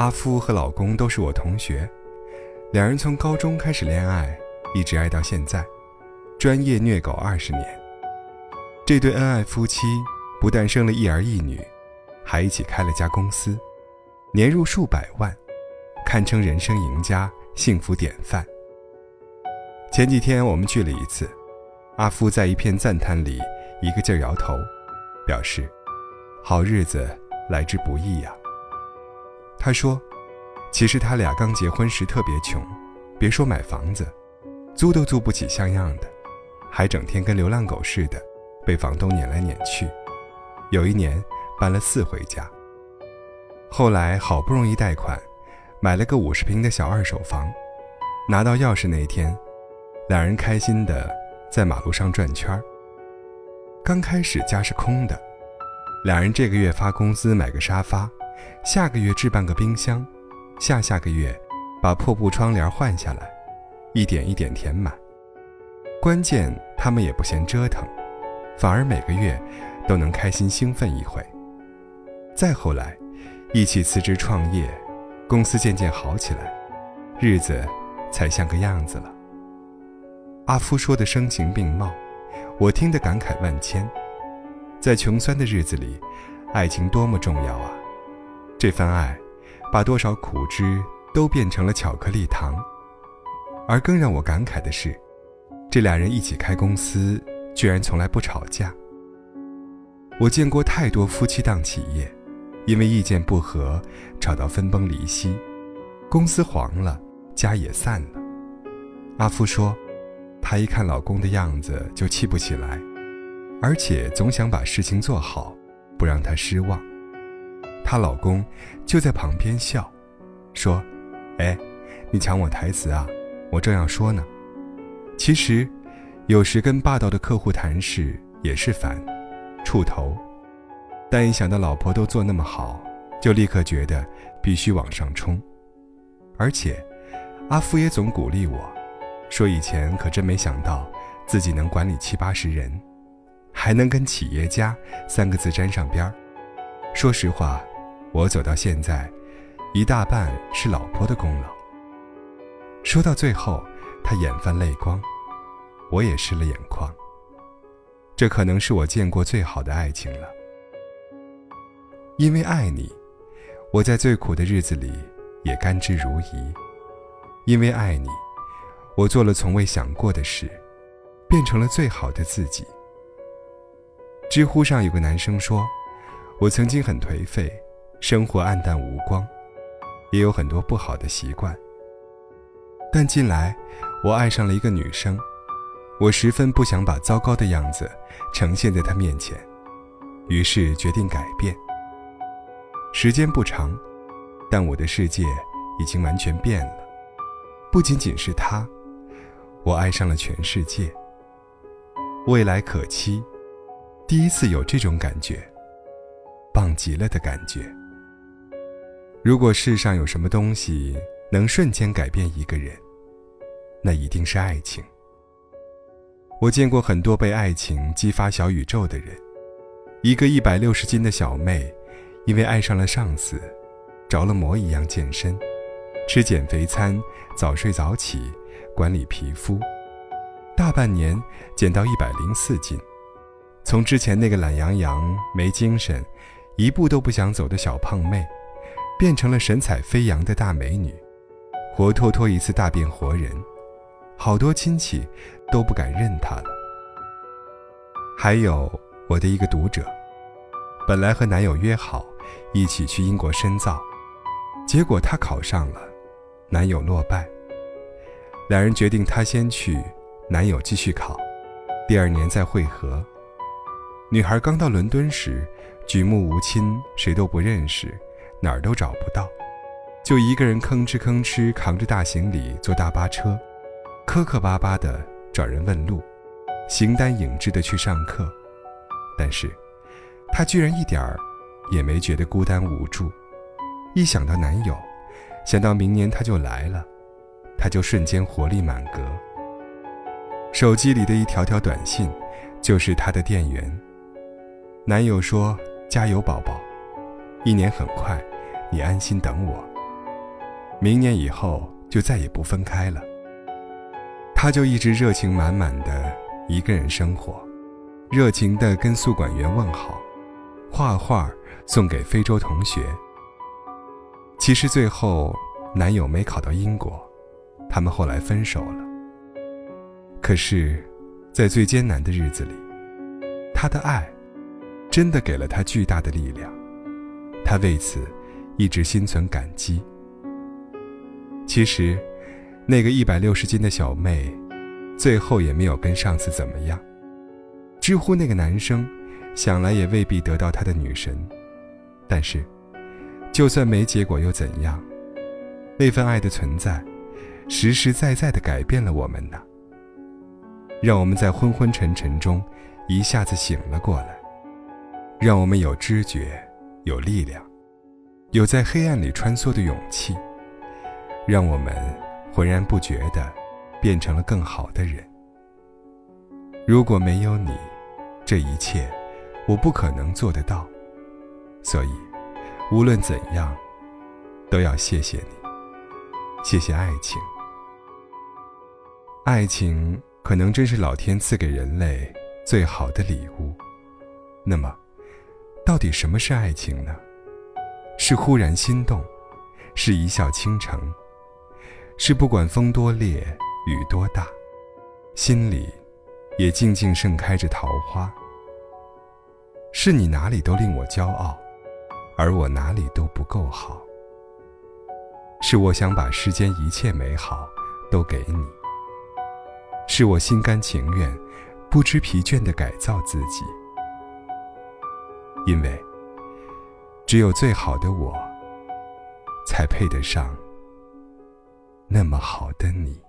阿夫和老公都是我同学，两人从高中开始恋爱，一直爱到现在，专业虐狗二十年。这对恩爱夫妻不但生了一儿一女，还一起开了家公司，年入数百万，堪称人生赢家、幸福典范。前几天我们聚了一次，阿夫在一片赞叹里一个劲儿摇头，表示：“好日子来之不易呀。”他说：“其实他俩刚结婚时特别穷，别说买房子，租都租不起像样的，还整天跟流浪狗似的，被房东撵来撵去。有一年搬了四回家。后来好不容易贷款，买了个五十平的小二手房，拿到钥匙那天。”两人开心的在马路上转圈儿。刚开始家是空的，两人这个月发工资买个沙发，下个月置办个冰箱，下下个月把破布窗帘换下来，一点一点填满。关键他们也不嫌折腾，反而每个月都能开心兴奋一回。再后来，一起辞职创业，公司渐渐好起来，日子才像个样子了。阿夫说的声情并茂，我听得感慨万千。在穷酸的日子里，爱情多么重要啊！这番爱，把多少苦汁都变成了巧克力糖。而更让我感慨的是，这俩人一起开公司，居然从来不吵架。我见过太多夫妻档企业，因为意见不合，吵到分崩离析，公司黄了，家也散了。阿夫说。她一看老公的样子就气不起来，而且总想把事情做好，不让他失望。她老公就在旁边笑，说：“哎，你抢我台词啊？我正要说呢。”其实，有时跟霸道的客户谈事也是烦，触头。但一想到老婆都做那么好，就立刻觉得必须往上冲。而且，阿福也总鼓励我。说以前可真没想到，自己能管理七八十人，还能跟企业家三个字沾上边儿。说实话，我走到现在，一大半是老婆的功劳。说到最后，他眼泛泪光，我也湿了眼眶。这可能是我见过最好的爱情了。因为爱你，我在最苦的日子里也甘之如饴。因为爱你。我做了从未想过的事，变成了最好的自己。知乎上有个男生说：“我曾经很颓废，生活暗淡无光，也有很多不好的习惯。但近来，我爱上了一个女生，我十分不想把糟糕的样子呈现在她面前，于是决定改变。时间不长，但我的世界已经完全变了，不仅仅是她。”我爱上了全世界。未来可期，第一次有这种感觉，棒极了的感觉。如果世上有什么东西能瞬间改变一个人，那一定是爱情。我见过很多被爱情激发小宇宙的人，一个一百六十斤的小妹，因为爱上了上司，着了魔一样健身，吃减肥餐，早睡早起。管理皮肤，大半年减到一百零四斤，从之前那个懒洋洋、没精神、一步都不想走的小胖妹，变成了神采飞扬的大美女，活脱脱一次大变活人，好多亲戚都不敢认她了。还有我的一个读者，本来和男友约好一起去英国深造，结果她考上了，男友落败。两人决定，她先去，男友继续考，第二年再会合。女孩刚到伦敦时，举目无亲，谁都不认识，哪儿都找不到，就一个人吭哧吭哧扛着大行李坐大巴车，磕磕巴巴的找人问路，形单影只的去上课。但是，她居然一点儿也没觉得孤单无助。一想到男友，想到明年他就来了。他就瞬间活力满格。手机里的一条条短信，就是他的电源。男友说：“加油，宝宝，一年很快，你安心等我，明年以后就再也不分开了。他就一直热情满满的一个人生活，热情的跟宿管员问好，画画送给非洲同学。其实最后，男友没考到英国，他们后来分手了。可是，在最艰难的日子里，他的爱，真的给了他巨大的力量，他为此一直心存感激。其实，那个一百六十斤的小妹，最后也没有跟上司怎么样。知乎那个男生，想来也未必得到他的女神，但是，就算没结果又怎样？那份爱的存在，实实在在的改变了我们呢。让我们在昏昏沉沉中，一下子醒了过来，让我们有知觉，有力量，有在黑暗里穿梭的勇气。让我们浑然不觉地变成了更好的人。如果没有你，这一切我不可能做得到。所以，无论怎样，都要谢谢你，谢谢爱情。爱情可能真是老天赐给人类最好的礼物。那么，到底什么是爱情呢？是忽然心动，是一笑倾城。是不管风多烈，雨多大，心里也静静盛开着桃花。是你哪里都令我骄傲，而我哪里都不够好。是我想把世间一切美好都给你。是我心甘情愿，不知疲倦地改造自己。因为只有最好的我，才配得上。那么好的你。